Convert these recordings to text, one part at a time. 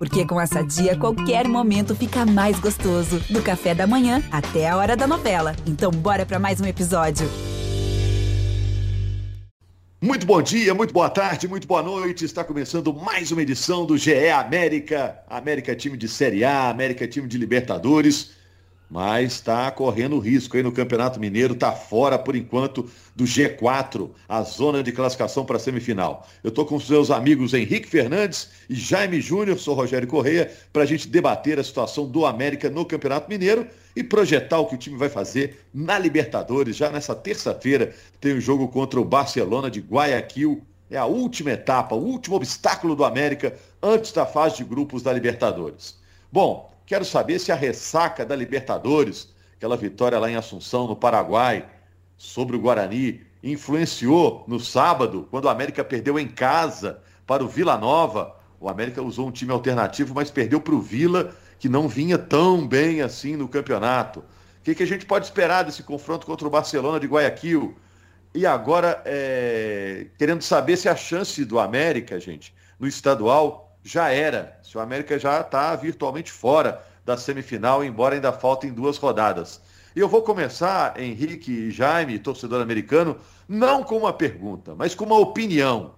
Porque com essa dia, qualquer momento fica mais gostoso. Do café da manhã até a hora da novela. Então, bora para mais um episódio. Muito bom dia, muito boa tarde, muito boa noite. Está começando mais uma edição do GE América. América time de Série A, América time de Libertadores mas está correndo risco aí no Campeonato Mineiro, está fora por enquanto do G4, a zona de classificação para a semifinal. Eu estou com os meus amigos Henrique Fernandes e Jaime Júnior, sou Rogério Correia, para a gente debater a situação do América no Campeonato Mineiro e projetar o que o time vai fazer na Libertadores. Já nessa terça-feira tem o jogo contra o Barcelona de Guayaquil. É a última etapa, o último obstáculo do América antes da fase de grupos da Libertadores. Bom, Quero saber se a ressaca da Libertadores, aquela vitória lá em Assunção, no Paraguai, sobre o Guarani, influenciou no sábado, quando o América perdeu em casa para o Vila Nova. O América usou um time alternativo, mas perdeu para o Vila, que não vinha tão bem assim no campeonato. O que, que a gente pode esperar desse confronto contra o Barcelona de Guayaquil? E agora, é... querendo saber se a chance do América, gente, no estadual já era. Se o América já está virtualmente fora da semifinal, embora ainda faltem duas rodadas. E eu vou começar, Henrique e Jaime, torcedor americano, não com uma pergunta, mas com uma opinião.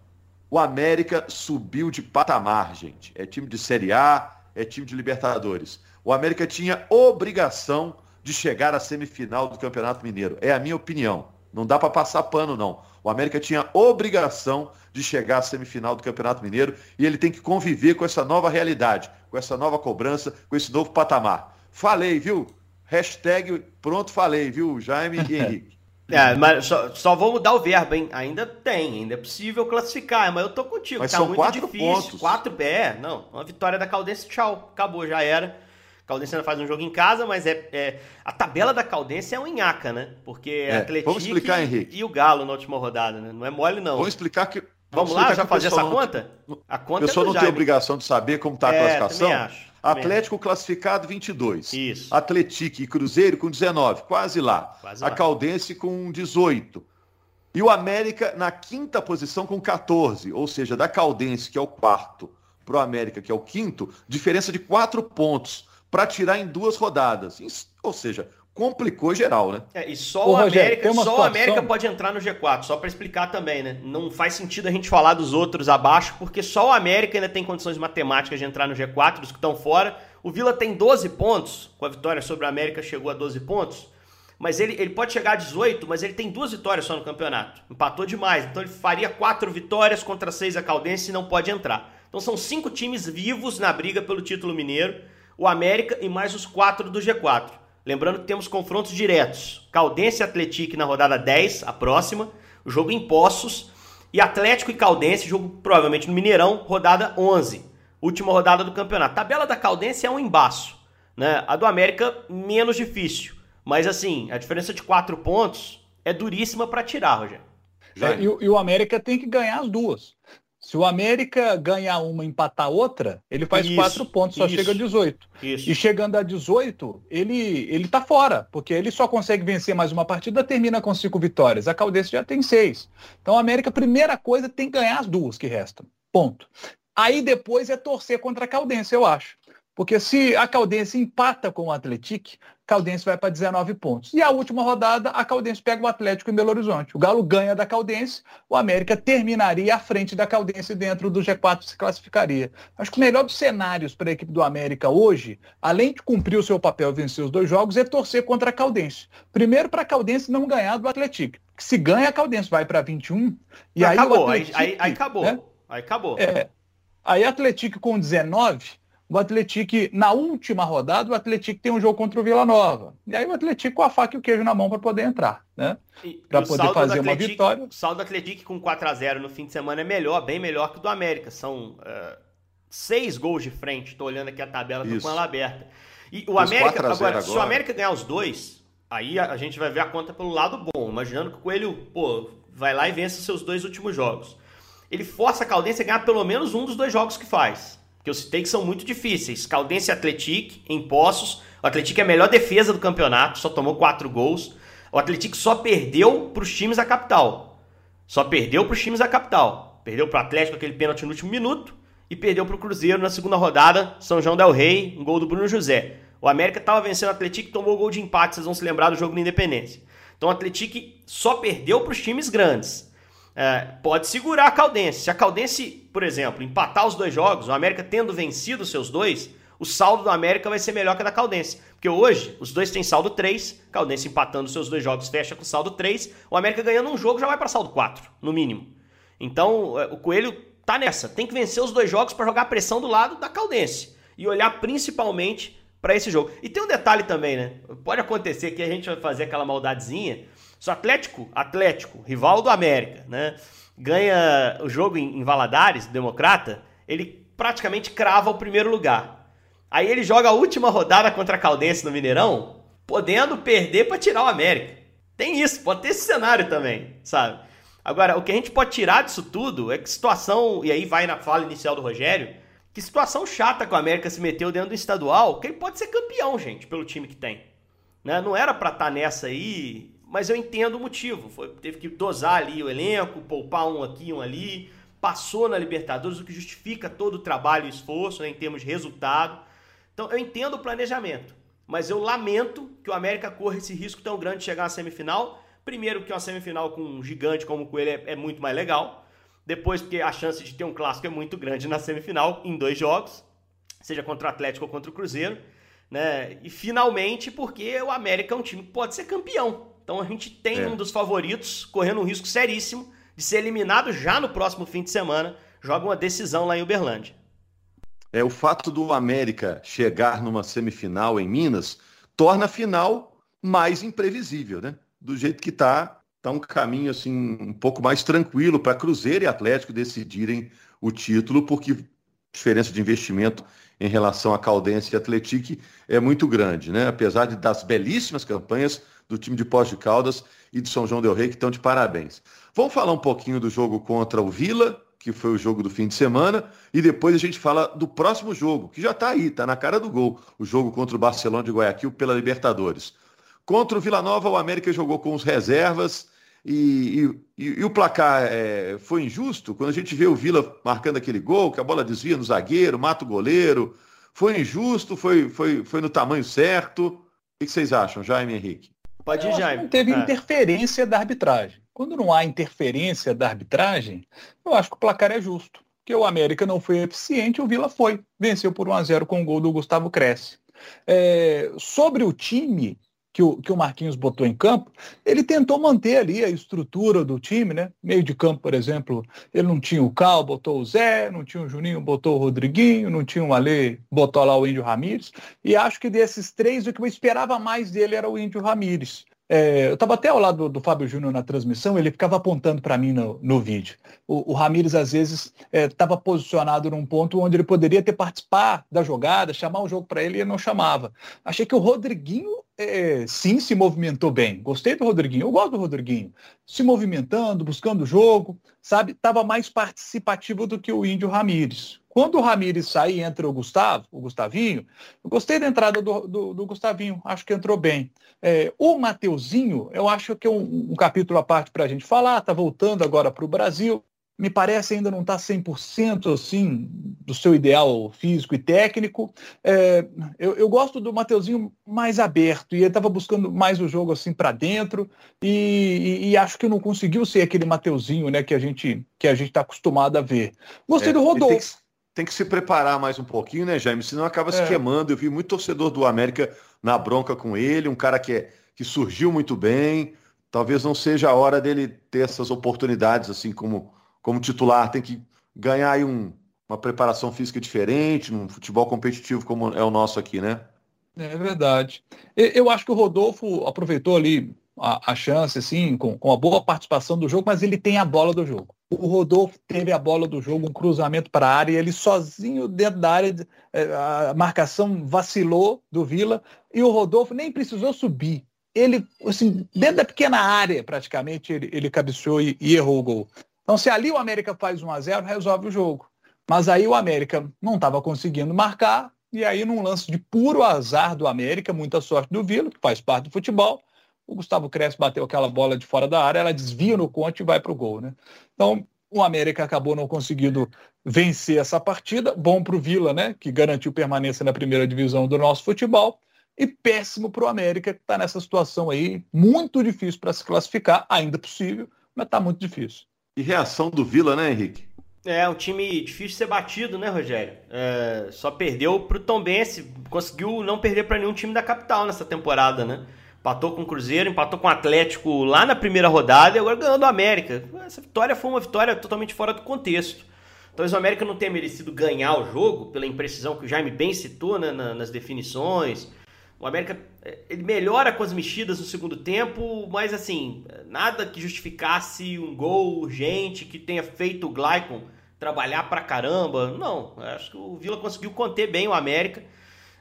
O América subiu de patamar, gente. É time de Série A, é time de Libertadores. O América tinha obrigação de chegar à semifinal do Campeonato Mineiro. É a minha opinião. Não dá para passar pano, não. O América tinha obrigação de chegar à semifinal do Campeonato Mineiro e ele tem que conviver com essa nova realidade, com essa nova cobrança, com esse novo patamar. Falei, viu? Hashtag pronto falei, viu, Jaime e Henrique. É, mas só, só vou mudar o verbo, hein? Ainda tem, ainda é possível classificar, mas eu tô contigo. Mas tá são muito quatro difícil. pontos. Quatro é, não. Uma vitória da Caldense, tchau. Acabou, já era. Caldense ainda faz um jogo em casa, mas é, é a tabela da Caldense é um nhaca, né? Porque é, Atlético vamos explicar, Henrique. e o Galo na última rodada, né? Não é mole não. Vamos explicar que Vamos, explicar lá, já fazer essa pessoal não- conta? A conta pessoa é não do tem Jaime. obrigação de saber como está a É, classificação. também acho, também Atlético classificado 22. Isso. Atlético e Cruzeiro com 19, quase lá. Quase a lá. Caldense com 18. E o América na quinta posição com 14. Ou seja, da Caldense, que é o quarto, para o América, que é o quinto, diferença de quatro pontos para tirar em duas rodadas. Ou seja, complicou geral, né? É, e só o América, só situação- América pode entrar no G4, só pra explicar também, né? Não faz sentido a gente falar dos outros abaixo, porque só o América ainda tem condições matemáticas de entrar no G4, dos que estão fora. O Vila tem 12 pontos, com a vitória sobre o América chegou a 12 pontos. Mas ele, ele pode chegar a 18, mas ele tem duas vitórias só no campeonato. Empatou demais. Então ele faria quatro vitórias contra seis a Caldense e não pode entrar. Então são cinco times vivos na briga pelo título mineiro. O América e mais os quatro do G4. Lembrando que temos confrontos diretos. Caldense e Atlético na rodada 10, a próxima. Jogo em Poços. E Atlético e Caldense, jogo provavelmente no Mineirão, rodada 11. Última rodada do campeonato. A tabela da Caldense é um embaço. Né? A do América, menos difícil. Mas assim, a diferença de 4 pontos é duríssima para tirar, Rogério. É, e, e o América tem que ganhar as duas. Se o América ganhar uma e empatar outra, ele faz Isso, quatro pontos, só isso. chega a 18. Isso. E chegando a 18, ele, ele tá fora, porque ele só consegue vencer mais uma partida, termina com cinco vitórias. A Caldense já tem seis. Então, a América, primeira coisa, tem que ganhar as duas que restam. Ponto. Aí depois é torcer contra a Caldense, eu acho. Porque se a Caldense empata com o Atlético, Caldense vai para 19 pontos. E a última rodada, a Caldense pega o Atlético em Belo Horizonte. O Galo ganha da Caldense, o América terminaria à frente da Caldense dentro do G4 se classificaria. Acho que o melhor dos cenários para a equipe do América hoje, além de cumprir o seu papel e vencer os dois jogos, é torcer contra a Caldense. Primeiro para a Caldense não ganhar do Atlético. Se ganha a Caldense vai para 21 e aí acabou, o aí, Atlético, aí, aí acabou. né? Aí acabou. É, aí Atlético com 19, o Atlético, na última rodada, o Atlético tem um jogo contra o Vila Nova. E aí o Atlético com a faca e o queijo na mão para poder entrar, né? O poder saldo do fazer uma vitória. O saldo do Atlético com 4x0 no fim de semana é melhor, bem melhor que o do América. São eh, seis gols de frente. Tô olhando aqui a tabela, tô com ela aberta. E o Os América, 4 a 0 agora, se o agora. América ganhar os dois, aí a, a gente vai ver a conta pelo lado bom. Imaginando que o Coelho, pô, vai lá e vence os seus dois últimos jogos. Ele força a Caldense a ganhar pelo menos um dos dois jogos que faz. Que eu citei que são muito difíceis. Caldense e Atlético, em Poços. O Atlético é a melhor defesa do campeonato, só tomou quatro gols. O Atlético só perdeu para os times da capital. Só perdeu para os times da capital. Perdeu para o Atlético aquele pênalti no último minuto e perdeu para o Cruzeiro na segunda rodada, São João del Rei, um gol do Bruno José. O América estava vencendo o Atlético e tomou o gol de empate, vocês vão se lembrar do jogo da Independência. Então o Atlético só perdeu para os times grandes. É, pode segurar a Caldense. Se a Caldense, por exemplo, empatar os dois jogos, o América tendo vencido seus dois, o saldo do América vai ser melhor que a da Caldense. Porque hoje, os dois têm saldo 3, Caldense empatando seus dois jogos fecha com saldo 3, o América ganhando um jogo já vai para saldo 4, no mínimo. Então, é, o Coelho tá nessa, tem que vencer os dois jogos para jogar a pressão do lado da Caldense e olhar principalmente para esse jogo. E tem um detalhe também, né? Pode acontecer que a gente vai fazer aquela maldadezinha. Se o Atlético, Atlético, rival do América, né, ganha o jogo em, Valadares, Democrata, ele praticamente crava o primeiro lugar. Aí ele joga a última rodada contra a Caldense no Mineirão, podendo perder para tirar o América. Tem isso, pode ter esse cenário também, sabe? Agora, o que a gente pode tirar disso tudo é que situação, e aí vai na fala inicial do Rogério, que situação chata que o América se meteu dentro do estadual, que ele pode ser campeão, gente, pelo time que tem. Né? Não era para estar tá nessa aí, mas eu entendo o motivo. Foi, teve que dosar ali o elenco, poupar um aqui, um ali, passou na Libertadores, o que justifica todo o trabalho e esforço né, em termos de resultado. Então eu entendo o planejamento, mas eu lamento que o América corra esse risco tão grande de chegar à semifinal. Primeiro, que uma semifinal com um gigante como o Coelho é, é muito mais legal. Depois, porque a chance de ter um clássico é muito grande na semifinal, em dois jogos, seja contra o Atlético ou contra o Cruzeiro. Né? E finalmente, porque o América é um time que pode ser campeão. Então a gente tem é. um dos favoritos correndo um risco seríssimo de ser eliminado já no próximo fim de semana. Joga uma decisão lá em Uberlândia. É, o fato do América chegar numa semifinal em Minas torna a final mais imprevisível, né? Do jeito que está, tá um caminho assim um pouco mais tranquilo para Cruzeiro e Atlético decidirem o título, porque a diferença de investimento em relação a Caldense e Atlético é muito grande, né? Apesar de, das belíssimas campanhas do time de Pós de Caldas e de São João del Rei, que estão de parabéns. Vamos falar um pouquinho do jogo contra o Vila, que foi o jogo do fim de semana, e depois a gente fala do próximo jogo, que já está aí, está na cara do gol, o jogo contra o Barcelona de Guayaquil pela Libertadores. Contra o Vila Nova, o América jogou com os reservas e, e, e o placar é, foi injusto. Quando a gente vê o Vila marcando aquele gol, que a bola desvia no zagueiro, mata o goleiro, foi injusto, foi, foi, foi no tamanho certo. O que vocês acham, Jaime Henrique? Pode ir, Jaime. Não teve ah. interferência da arbitragem. Quando não há interferência da arbitragem, eu acho que o placar é justo. Que o América não foi eficiente, o Vila foi. Venceu por 1 a 0 com o gol do Gustavo Cresce. É, sobre o time que o, que o Marquinhos botou em campo, ele tentou manter ali a estrutura do time, né? Meio de campo, por exemplo, ele não tinha o Cal, botou o Zé, não tinha o Juninho, botou o Rodriguinho, não tinha o Alê, botou lá o Índio Ramírez. E acho que desses três, o que eu esperava mais dele era o Índio Ramírez. É, eu estava até ao lado do, do Fábio Júnior na transmissão, ele ficava apontando para mim no, no, vídeo. O, o Ramires, às vezes, estava é, posicionado num ponto onde ele poderia ter participar da jogada, chamar o jogo para ele e ele não chamava. Achei que o Rodriguinho, é, sim, se movimentou bem. Gostei do Rodriguinho, eu gosto do Rodriguinho. Se movimentando, buscando o jogo, sabe? Estava mais participativo do que o Índio Ramires. Quando o Ramires sair entra o Gustavo, o Gustavinho, eu gostei da entrada do, do, do Gustavinho, acho que entrou bem. É, o Mateuzinho, eu acho que é um, um capítulo à parte para a gente falar, está voltando agora para o Brasil, me parece ainda não está 100% assim do seu ideal físico e técnico. É, eu, eu, gosto do Mateuzinho mais aberto e ele estava buscando mais o jogo assim para dentro e, e, e, acho que não conseguiu ser aquele Mateuzinho né, que a gente que a gente está acostumado a ver. Gostei é, do Rodolfo tem que se preparar mais um pouquinho, né, Jaime? Senão acaba é. se queimando. Eu vi muito torcedor do América na bronca com ele, um cara que, é, que surgiu muito bem. Talvez não seja a hora dele ter essas oportunidades, assim, como, como titular. Tem que ganhar aí um, uma preparação física diferente, num futebol competitivo como é o nosso aqui, né? É verdade. Eu acho que o Rodolfo aproveitou ali a, a chance, assim, com, com a boa participação do jogo, mas ele tem a bola do jogo o Rodolfo teve a bola do jogo, um cruzamento para a área, e ele sozinho dentro da área, é, a marcação vacilou do Vila, e o Rodolfo nem precisou subir. Ele, assim, dentro da pequena área, praticamente, ele, ele cabeceou e, e errou o gol. Então, se ali o América faz 1 a 0 resolve o jogo. Mas aí o América não estava conseguindo marcar, e aí num lance de puro azar do América, muita sorte do Vila, que faz parte do futebol, o Gustavo Cresce bateu aquela bola de fora da área, ela desvia no conte e vai para o gol. Né? Então, O América acabou não conseguindo vencer essa partida. Bom para o Vila, né? Que garantiu permanência na primeira divisão do nosso futebol. E péssimo para o América, que está nessa situação aí, muito difícil para se classificar, ainda possível, mas está muito difícil. E reação do Vila, né, Henrique? É, um time difícil de ser batido, né, Rogério? É, só perdeu pro Tombense, conseguiu não perder para nenhum time da capital nessa temporada, né? Empatou com o Cruzeiro, empatou com o Atlético lá na primeira rodada e agora ganhou do América. Essa vitória foi uma vitória totalmente fora do contexto. Talvez o América não tenha merecido ganhar o jogo pela imprecisão que o Jaime bem citou né, nas definições. O América ele melhora com as mexidas no segundo tempo, mas assim, nada que justificasse um gol urgente que tenha feito o Glycon trabalhar pra caramba. Não, acho que o Vila conseguiu conter bem o América.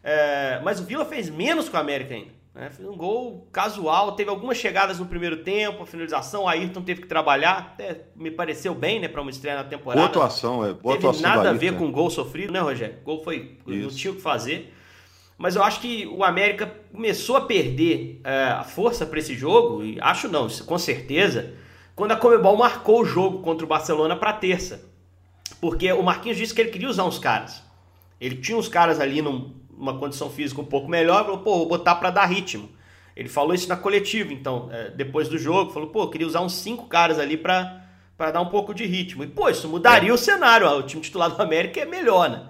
É, mas o Vila fez menos com o América ainda. Né? Fez um gol casual, teve algumas chegadas no primeiro tempo, a finalização, o Ayrton teve que trabalhar, até me pareceu bem, né, para uma estreia na temporada. Boa atuação, é. Boa teve atuação nada a ver né? com o gol sofrido, né, Rogério? O gol foi. Isso. Não tinha o que fazer. Mas eu acho que o América começou a perder é, a força para esse jogo, e acho não, com certeza, quando a Comebol marcou o jogo contra o Barcelona para terça. Porque o Marquinhos disse que ele queria usar uns caras. Ele tinha uns caras ali num, numa condição física um pouco melhor, falou, pô, vou botar para dar ritmo. Ele falou isso na coletiva, então, é, depois do jogo, falou, pô, queria usar uns cinco caras ali para dar um pouco de ritmo. E, pô, isso mudaria É. o cenário, ó, o time titular do América é melhor, né?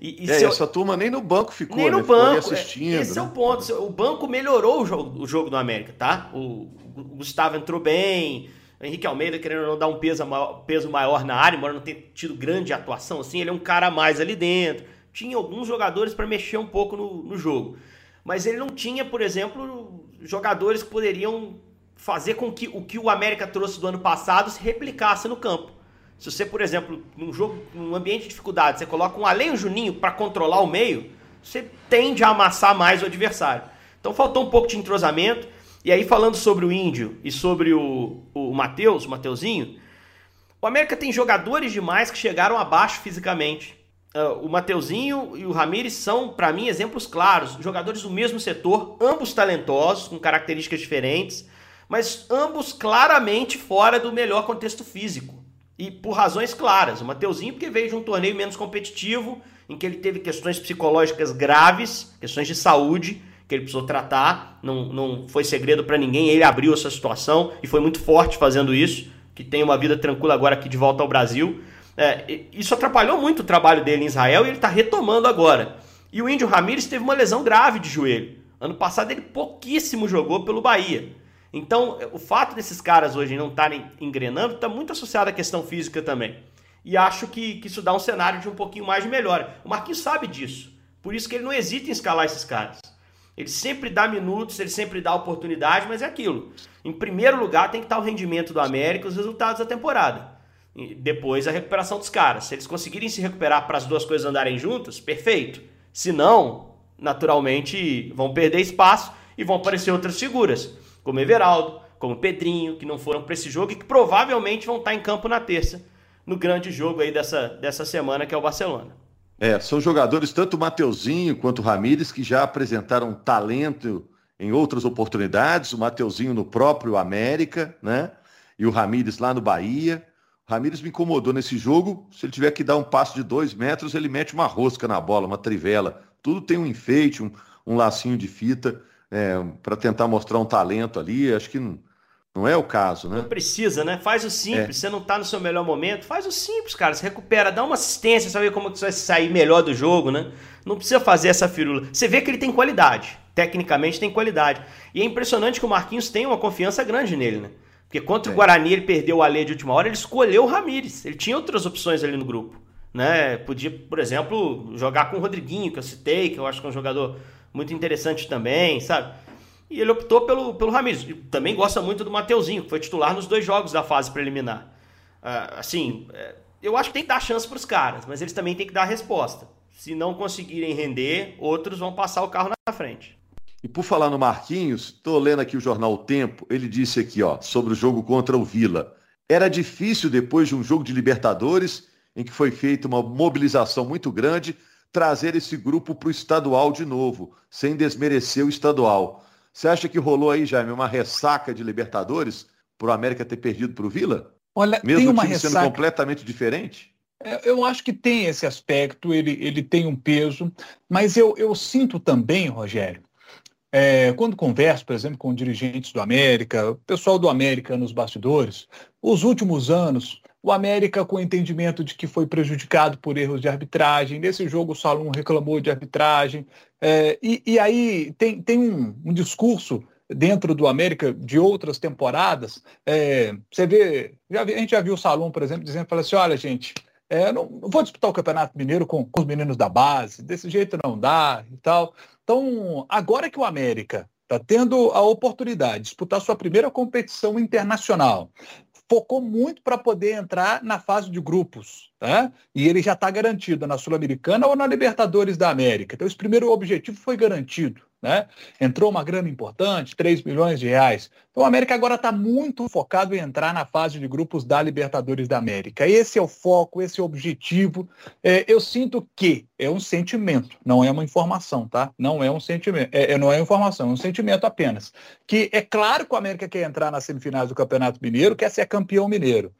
E, e É, se eu- essa turma nem no banco ficou, nem né? no ali banco. assistindo. Esse é né? o ponto. O banco melhorou o jogo, o jogo do América, tá? O, o Gustavo entrou bem. O Henrique Almeida querendo não dar um peso maior, peso maior na área, embora não tenha tido grande atuação assim, ele é um cara a mais ali dentro. Tinha alguns jogadores para mexer um pouco no, no jogo. Mas ele não tinha, por exemplo, jogadores que poderiam fazer com que o que o América trouxe do ano passado se replicasse no campo. Se você, por exemplo, num jogo, num ambiente de dificuldade, você coloca um além um Juninho para controlar o meio, você tende a amassar mais o adversário. Então faltou um pouco de entrosamento. E aí, falando sobre o Índio e sobre o, o Matheus, o Mateuzinho, o América tem jogadores demais que chegaram abaixo fisicamente. Ah, o Mateuzinho e o Ramires são, para mim, exemplos claros. Jogadores do mesmo setor, ambos talentosos, com características diferentes, mas ambos claramente fora do melhor contexto físico. E por razões claras. O Mateuzinho, porque veio de um torneio menos competitivo, em que ele teve questões psicológicas graves, questões de saúde, que ele precisou tratar. Não, não foi segredo para ninguém, ele abriu essa situação e foi muito forte fazendo isso. Que tem uma vida tranquila agora aqui de volta ao Brasil. É, isso atrapalhou muito o trabalho dele em Israel e ele está retomando agora. E o Índio Ramírez teve uma lesão grave de joelho. Ano passado ele pouquíssimo jogou pelo Bahia. Então, o fato desses caras hoje não estarem engrenando está muito associado à questão física também. E acho que, que isso dá um cenário de um pouquinho mais de melhora. O Marquinhos sabe disso. Por isso que ele não hesita em escalar esses caras. Ele sempre dá minutos, ele sempre dá oportunidade, mas é aquilo. Em primeiro lugar tem que estar o rendimento do América os resultados da temporada. E depois a recuperação dos caras. Se eles conseguirem se recuperar para as duas coisas andarem juntas, perfeito. Se não, naturalmente vão perder espaço e vão aparecer outras figuras, como Everaldo, como Pedrinho, que não foram para esse jogo e que provavelmente vão estar em campo na terça, no grande jogo aí dessa, dessa semana que é o Barcelona. É, são jogadores, tanto o Mateuzinho quanto o Ramires, que já apresentaram talento em outras oportunidades. O Mateuzinho no próprio América, né? E o Ramires lá no Bahia. O Ramires me incomodou nesse jogo. Se ele tiver que dar um passo de dois metros, ele mete uma rosca na bola, uma trivela. Tudo tem um enfeite, um, um lacinho de fita para tentar mostrar um talento ali. Acho que não, não é o caso, né? Não precisa, né? Faz o simples. Você não tá no seu melhor momento, faz o simples, cara. Você recupera, dá uma assistência, sabe como que você vai sair melhor do jogo, né? Não precisa fazer essa firula. Você vê que ele tem qualidade. Tecnicamente tem qualidade. E é impressionante que o Marquinhos tem uma confiança grande nele, né? Porque contra o É. Guarani ele perdeu o Alê de última hora, ele escolheu o Ramires. Ele tinha outras opções ali no grupo. Né? Podia, por exemplo, jogar com o Rodriguinho, que eu citei, que eu acho que é um jogador muito interessante também, sabe? E ele optou pelo, pelo Ramires. E também gosta muito do Mateuzinho, que foi titular nos dois jogos da fase preliminar. Ah, assim, é, eu acho que tem que dar chance para os caras, mas eles também têm que dar resposta. Se não conseguirem render, outros vão passar o carro na frente. E por falar no Marquinhos, estou lendo aqui o jornal O Tempo, ele disse aqui, ó, sobre o jogo contra o Vila. Era difícil, depois de um jogo de Libertadores, em que foi feita uma mobilização muito grande, trazer esse grupo para o estadual de novo, sem desmerecer o estadual. Você acha que rolou aí, Jaime, uma ressaca de Libertadores para o América ter perdido para o Vila? Olha, Mesmo tem uma ressaca... sendo completamente diferente? É, eu acho que tem esse aspecto, ele, ele tem um peso, mas eu, eu sinto também, Rogério, é, quando converso, por exemplo, com dirigentes do América, o pessoal do América nos bastidores, os últimos anos, o América com o entendimento de que foi prejudicado por erros de arbitragem. Nesse jogo o Salom reclamou de arbitragem. É, e, e, aí tem, tem um, um, discurso dentro do América de outras temporadas. É, você vê, já, a gente já viu o Salom, por exemplo, dizendo assim, olha, gente, é, não, não, vou disputar o Campeonato Mineiro com, com, os meninos da base, desse jeito não dá e tal. Então, agora que o América está tendo a oportunidade de disputar sua primeira competição internacional, focou muito para poder entrar na fase de grupos. Tá? E ele já está garantido na Sul-Americana ou na Libertadores da América. Então, esse primeiro objetivo foi garantido. Né? Entrou uma grana importante, 3 milhões de reais. Então o América agora está muito focado em entrar na fase de grupos da Libertadores da América. Esse é o foco, esse é o objetivo. É, eu sinto que é um sentimento, não é uma informação, tá? Não é um sentimento, é, é, não é informação, é um sentimento apenas. Que é claro que o América quer entrar nas semifinais do Campeonato Mineiro, quer ser campeão mineiro.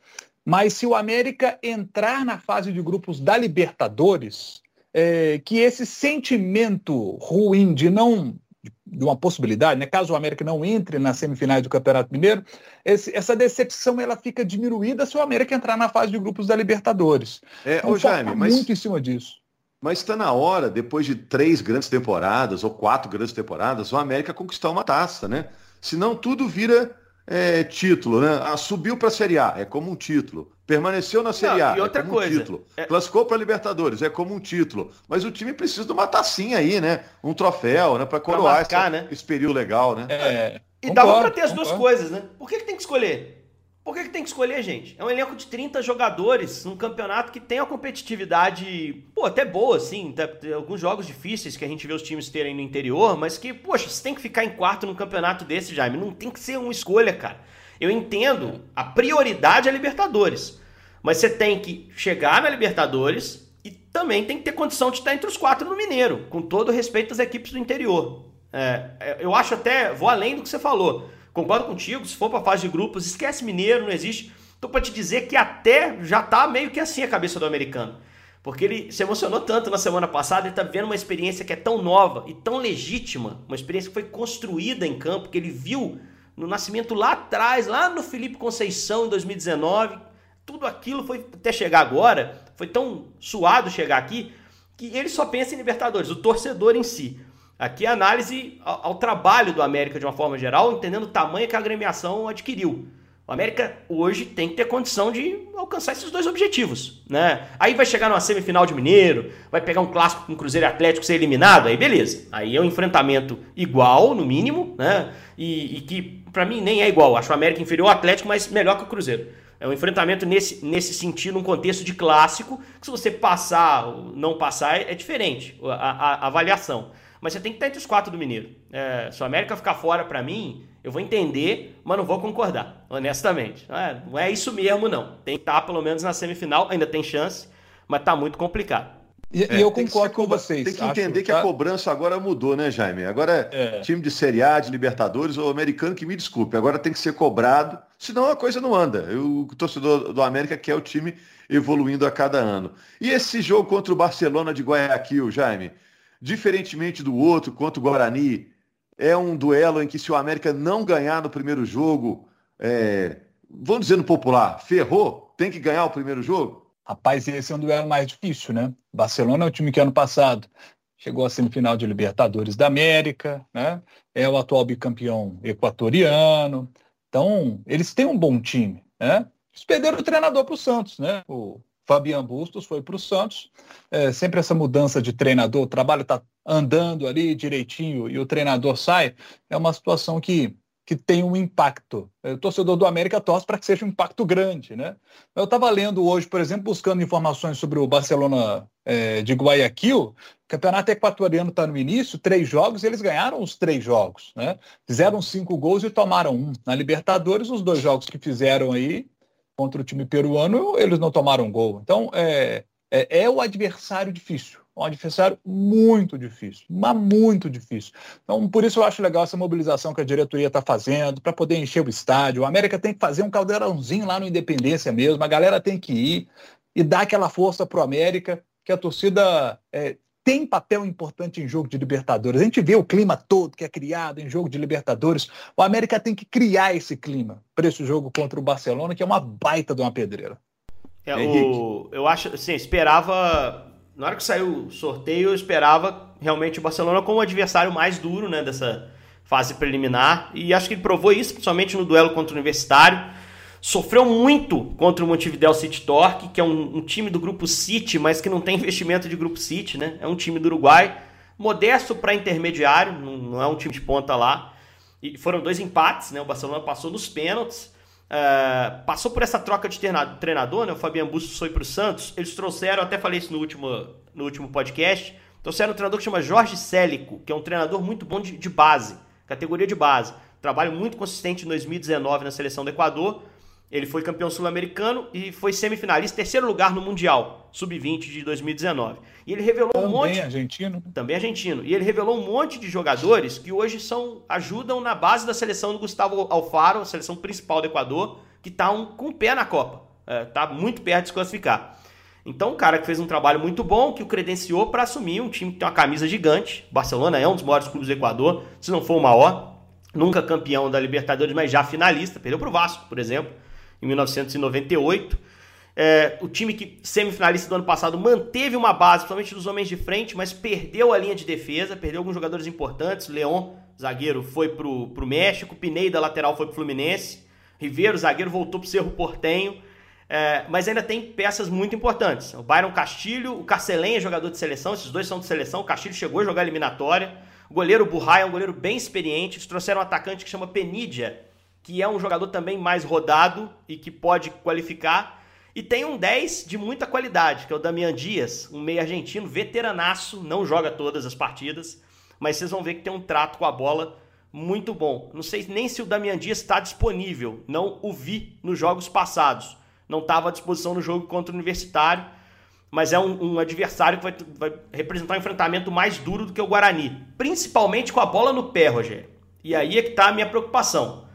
Mas se o América entrar na fase de grupos da Libertadores, é, que esse sentimento ruim de não de uma possibilidade, né, caso o América não entre nas semifinais do Campeonato Mineiro, esse, essa decepção ela fica diminuída se o América entrar na fase de grupos da Libertadores. É, então, ô Jaime, mas muito em cima disso. Mas está na hora, depois de três grandes temporadas ou quatro grandes temporadas, o América conquistar uma taça, né? Senão tudo vira é, título, né? Ah, subiu para a Série A, é como um título. Permaneceu na Série A, e outra é como coisa, um título. É... Classificou para Libertadores, é como um título. Mas o time precisa de uma tacinha aí, né? Um troféu, né? Para coroar marcar, essa, né? esse período legal, né? É, e concordo, dava para ter as duas coisas, né? Por que, que tem que escolher? Por que, que tem que escolher, gente? É um elenco de 30 jogadores, um campeonato que tem a competitividade, pô, até boa, assim. Tem alguns jogos difíceis que a gente vê os times terem no interior, mas que, poxa, você tem que ficar em quarto num campeonato desse, Jaime. Não tem que ser uma escolha, cara. Eu entendo a prioridade é a Libertadores. Mas você tem que chegar na Libertadores e também tem que ter condição de estar entre os quatro no Mineiro, com todo respeito às equipes do interior. É, é eu acho até, vou além do que você falou. Concordo contigo, se for para fase de grupos, esquece Mineiro, não existe. Tô para te dizer que até já tá meio que assim a cabeça do americano. Porque ele se emocionou tanto na semana passada, ele tá vivendo uma experiência que é tão nova e tão legítima, uma experiência que foi construída em campo, que ele viu no nascimento lá atrás, lá no Felipe Conceição em 2019. Tudo aquilo foi até chegar agora, foi tão suado chegar aqui, que ele só pensa em Libertadores, o torcedor em si. Aqui a análise ao, ao, trabalho do América de uma forma geral, entendendo o tamanho que a agremiação adquiriu. O América hoje tem que ter condição de alcançar esses dois objetivos, né? Aí vai chegar numa semifinal de Mineiro, vai pegar um clássico com Cruzeiro Atlético ser eliminado, aí beleza. Aí é um enfrentamento igual, no mínimo, né? E, e que para mim nem é igual. Acho o América inferior ao Atlético, mas melhor que o Cruzeiro. É um enfrentamento nesse, nesse sentido, um contexto de clássico, que se você passar ou não passar, é diferente a, a, a avaliação mas você tem que estar entre os quatro do Mineiro. É, se o América ficar fora para mim, eu vou entender, mas não vou concordar, honestamente. Não é, não é, isso mesmo, não. Tem que estar pelo menos na semifinal, ainda tem chance, mas tá muito complicado. E, é, e eu concordo com vocês. Tem que entender que a cobrança agora mudou, né, Jaime? Agora é time de Série A, de Libertadores, ou americano que me desculpe, agora tem que ser cobrado, senão a coisa não anda. o torcedor do América quer o time evoluindo a cada ano. E esse jogo contra o Barcelona de Guayaquil, Jaime? Diferentemente do outro, quanto o Guarani, é um duelo em que se o América não ganhar no primeiro jogo, é, vamos dizer no popular, ferrou, tem que ganhar o primeiro jogo? Rapaz, esse é um duelo mais difícil, né? Barcelona é o time que ano passado chegou à semifinal de Libertadores da América, né? É o atual bicampeão equatoriano. Então, eles têm um bom time, né? Eles perderam o treinador para o Santos, né? O Fabian Bustos foi para o Santos. É, sempre essa mudança de treinador, o trabalho está andando ali direitinho e o treinador sai, é uma situação que, que tem um impacto. É, o torcedor do América torce para que seja um impacto grande. Né? Eu estava lendo hoje, por exemplo, buscando informações sobre o Barcelona é, de Guayaquil. O campeonato equatoriano está no início, três jogos, eles ganharam os três jogos. Né? Fizeram cinco gols e tomaram um. Na Libertadores, os dois jogos que fizeram aí contra o time peruano, eles não tomaram gol. Então, é, é, é o adversário difícil. um adversário muito difícil, mas muito difícil. Então, por isso eu acho legal essa mobilização que a diretoria está fazendo, para poder encher o estádio. O América tem que fazer um caldeirãozinho lá no Independência mesmo, a galera tem que ir e dar aquela força para o América, que a torcida é, tem papel importante em jogo de Libertadores. A gente vê o clima todo que é criado em jogo de Libertadores. O América tem que criar esse clima para esse jogo contra o Barcelona, que é uma baita de uma pedreira. É, o, eu acho, assim, esperava. Na hora que saiu o sorteio, eu esperava realmente o Barcelona como o adversário mais duro né, dessa fase preliminar. E acho que ele provou isso, principalmente no duelo contra o Universitário. Sofreu muito contra o Montevideo City Torque, que é um, um, time do grupo City, mas que não tem investimento de grupo City, né? É um time do Uruguai, modesto para intermediário, não, não, é um time de ponta lá. E foram dois empates, né? O Barcelona passou nos pênaltis, uh, passou por essa troca de treinador, né? O Fabian Bustos foi para o Santos. Eles trouxeram, até falei isso no último, no último podcast, trouxeram um treinador que chama Jorge Célico, que é um treinador muito bom de, de base, categoria de base. Trabalho muito consistente em 2019 na seleção do Equador ele foi campeão sul-americano e foi semifinalista, terceiro lugar no Mundial Sub-20 de 2019. E ele revelou também um monte. Também argentino. Também argentino. E ele revelou um monte de jogadores que hoje são ajudam na base da seleção do Gustavo Alfaro, a seleção principal do Equador, que está um, com o pé na Copa. Está é, muito perto de se classificar. Então, um cara que fez um trabalho muito bom, que o credenciou para assumir um time que tem uma camisa gigante. Barcelona é um dos maiores clubes do Equador, se não for o maior. Nunca campeão da Libertadores, mas já finalista. Perdeu para o Vasco, por exemplo em 1998. É, o time que semifinalista do ano passado manteve uma base, principalmente dos homens de frente, mas perdeu a linha de defesa, perdeu alguns jogadores importantes. Leon, zagueiro, foi pro, pro México, Pineda, lateral, foi pro Fluminense. Ribeiro, zagueiro, voltou pro Cerro Portenho. É, mas ainda tem peças muito importantes. O Byron Castilho, o Carcelenha, é jogador de seleção, esses dois são de seleção. O Castilho chegou a jogar eliminatória. O goleiro Burray é um goleiro bem experiente. Eles trouxeram um atacante que chama Penidia, que é um jogador também mais rodado e que pode qualificar. E tem um 10 de muita qualidade, que é o Damian Dias, um meio argentino, veteranaço, não joga todas as partidas, mas vocês vão ver que tem um trato com a bola muito bom. Não sei nem se o Damian Dias está disponível, não o vi nos jogos passados. Não estava à disposição no jogo contra o Universitário, mas é um, um adversário que vai, vai, representar um enfrentamento mais duro do que o Guarani, principalmente com a bola no pé, Rogério. E aí é que está a minha preocupação.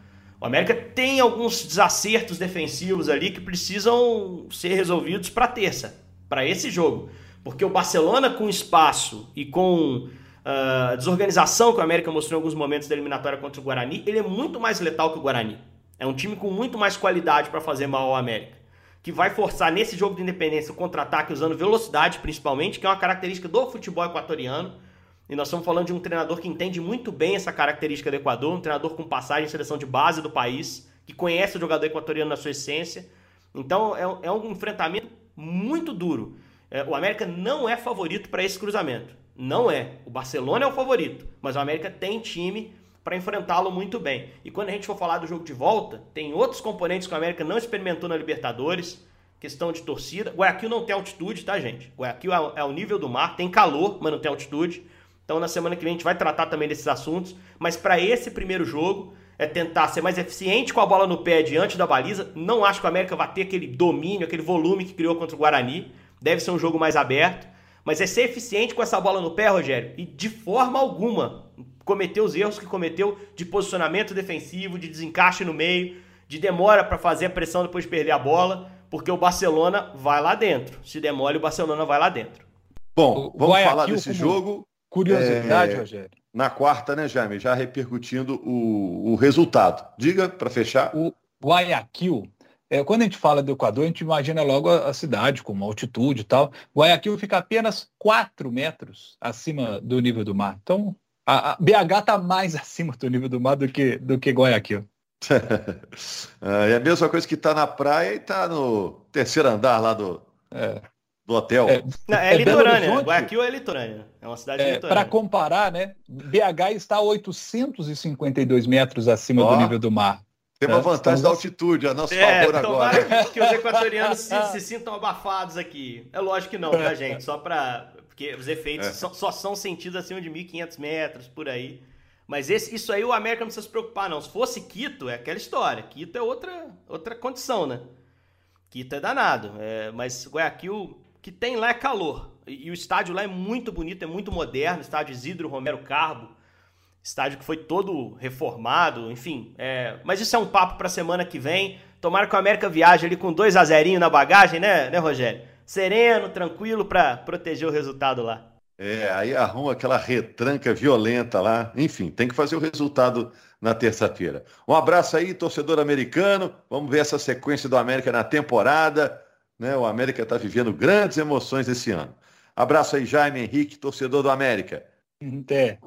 O América tem alguns desacertos defensivos ali que precisam ser resolvidos para terça, para esse jogo. Porque o Barcelona, com espaço e com uh, desorganização que o América mostrou em alguns momentos da eliminatória contra o Guarani, ele é muito mais letal que o Guarani. É um time com muito mais qualidade para fazer mal ao América. Que vai forçar nesse jogo de independência o contra-ataque usando velocidade, principalmente, que é uma característica do futebol equatoriano. E nós estamos falando de um treinador que entende muito bem essa característica do Equador, um treinador com passagem em seleção de base do país, que conhece o jogador equatoriano na sua essência. Então é, um, é enfrentamento muito duro. É, o América não é favorito para esse cruzamento. Não é. O Barcelona é o favorito, mas o América tem time para enfrentá-lo muito bem. E quando a gente for falar do jogo de volta, tem outros componentes que o América não experimentou na Libertadores, questão de torcida. Guayaquil não tem altitude, tá, gente? Guayaquil é, é o nível do mar, tem calor, mas não tem altitude. Então, na semana que vem, a gente vai tratar também desses assuntos. Mas para esse primeiro jogo, é tentar ser mais eficiente com a bola no pé diante da baliza. Não acho que o América vai ter aquele domínio, aquele volume que criou contra o Guarani. Deve ser um jogo mais aberto. Mas é ser eficiente com essa bola no pé, Rogério, e de forma alguma cometer os erros que cometeu de posicionamento defensivo, de desencaixe no meio, de demora para fazer a pressão depois de perder a bola, porque o Barcelona vai lá dentro. Se demole, o Barcelona vai lá dentro. Bom, vamos falar desse como... jogo. Curiosidade, é, Rogério. Na quarta, né, Jaime? Já repercutindo o, o resultado. Diga, para fechar. O Guayaquil, é, quando a gente fala do Equador, a gente imagina logo a, a cidade, com uma altitude e tal. Guayaquil fica apenas 4 metros acima do nível do mar. Então, a, a BH está mais acima do nível do mar do que, do que Guayaquil. é a mesma coisa que está na praia e está no terceiro andar lá do, é do hotel. É, Não, é, é litorânea. Guayaquil é litorânea. É uma cidade é, litorânea. Para comparar, né? BH está a 852 metros acima oh, do nível do mar. Tem uma é, vantagem da altitude a nosso é, favor agora. que os equatorianos se, se, sintam abafados aqui. É lógico que não, tá, gente? Só para... Porque os efeitos é. só, só, são sentidos acima de 1.500 metros, por aí. Mas esse, isso aí o América não precisa se preocupar, não. Se fosse Quito, é aquela história. Quito é outra, outra condição, né? Quito é danado. É, mas Guayaquil que tem lá é calor. E o estádio lá é muito bonito, é muito moderno, estádio Isidro Romero Carbo, estádio que foi todo reformado, enfim. É... Mas isso é um papo para semana que vem. Tomara que o América viaje ali com 2 a 0 na bagagem, né, né, Rogério? Sereno, tranquilo para proteger o resultado lá. É, aí arruma aquela retranca violenta lá. Enfim, tem que fazer o resultado na terça-feira. Um abraço aí, torcedor americano. Vamos ver essa sequência do América na temporada. Né? O América está vivendo grandes emoções esse ano. Abraço aí, Jaime Henrique, torcedor do América. Até.